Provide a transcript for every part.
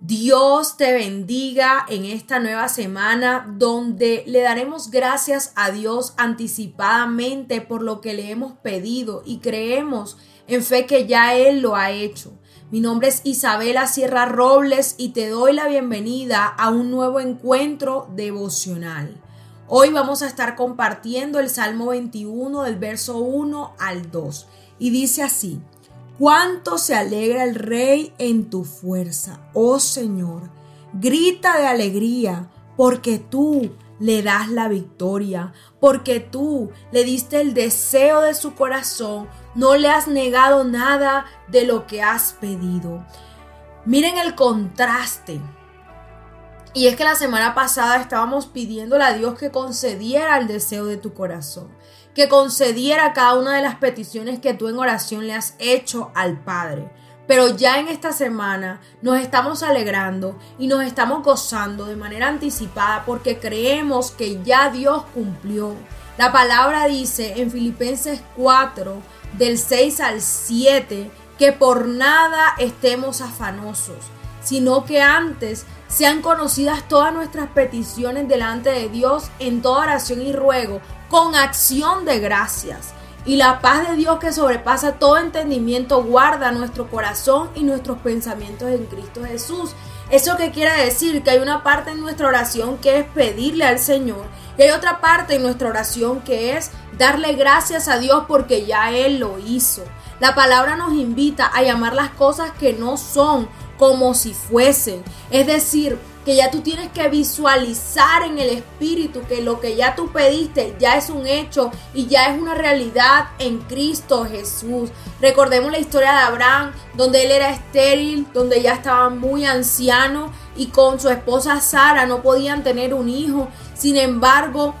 Dios te bendiga en esta nueva semana donde le daremos gracias a Dios anticipadamente por lo que le hemos pedido y creemos en fe que ya Él lo ha hecho. Mi nombre es Isabela Sierra Robles y te doy la bienvenida a un nuevo encuentro devocional. Hoy vamos a estar compartiendo el Salmo 21 del verso 1 al 2 y dice así, cuánto se alegra el rey en tu fuerza, oh Señor, grita de alegría porque tú le das la victoria, porque tú le diste el deseo de su corazón, no le has negado nada de lo que has pedido. Miren el contraste. Y es que la semana pasada estábamos pidiéndole a Dios que concediera el deseo de tu corazón, que concediera cada una de las peticiones que tú en oración le has hecho al Padre. Pero ya en esta semana nos estamos alegrando y nos estamos gozando de manera anticipada porque creemos que ya Dios cumplió. La palabra dice en Filipenses 4, del 6 al 7, que por nada estemos afanosos, sino que antes sean conocidas todas nuestras peticiones delante de Dios en toda oración y ruego, con acción de gracias. Y la paz de Dios que sobrepasa todo entendimiento guarda nuestro corazón y nuestros pensamientos en Cristo Jesús. Eso que quiere decir que hay una parte en nuestra oración que es pedirle al Señor y hay otra parte en nuestra oración que es darle gracias a Dios porque ya Él lo hizo. La palabra nos invita a llamar las cosas que no son como si fuesen. Es decir, que ya tú tienes que visualizar en el espíritu que lo que ya tú pediste ya es un hecho y ya es una realidad en Cristo Jesús. Recordemos la historia de Abraham, donde él era estéril, donde ya estaba muy anciano y con su esposa Sara no podían tener un hijo. Sin embargo,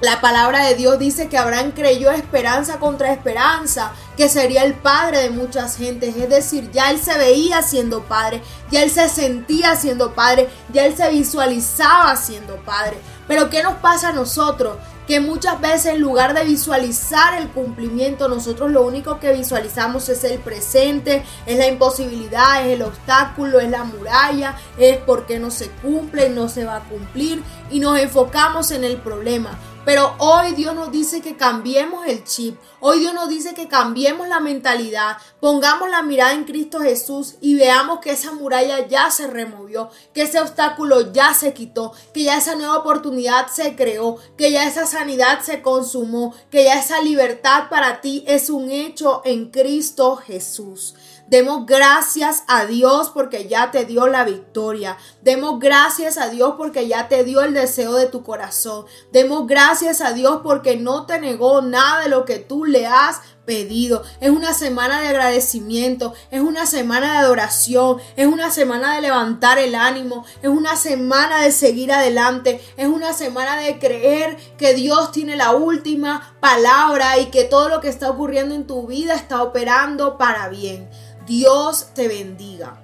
la palabra de Dios dice que Abraham creyó esperanza contra esperanza, que sería el padre de muchas gentes. Es decir, ya él se veía siendo padre, ya él se sentía siendo padre, ya él se visualizaba siendo padre. Pero ¿qué nos pasa a nosotros? Que muchas veces en lugar de visualizar el cumplimiento, nosotros lo único que visualizamos es el presente, es la imposibilidad, es el obstáculo, es la muralla, es porque no se cumple, no se va a cumplir y nos enfocamos en el problema. Pero hoy Dios nos dice que cambiemos el chip. Hoy Dios nos dice que cambiemos la mentalidad. Pongamos la mirada en Cristo Jesús y veamos que esa muralla ya se removió, que ese obstáculo ya se quitó, que ya esa nueva oportunidad se creó, que ya esa sanidad se consumó, que ya esa libertad para ti es un hecho en Cristo Jesús. Demos gracias a Dios porque ya te dio la victoria. Demos gracias a Dios porque ya te dio el deseo de tu corazón. Demos gracias a Dios porque no te negó nada de lo que tú le has pedido. Es una semana de agradecimiento, es una semana de adoración, es una semana de levantar el ánimo, es una semana de seguir adelante, es una semana de creer que Dios tiene la última palabra y que todo lo que está ocurriendo en tu vida está operando para bien. Dios te bendiga.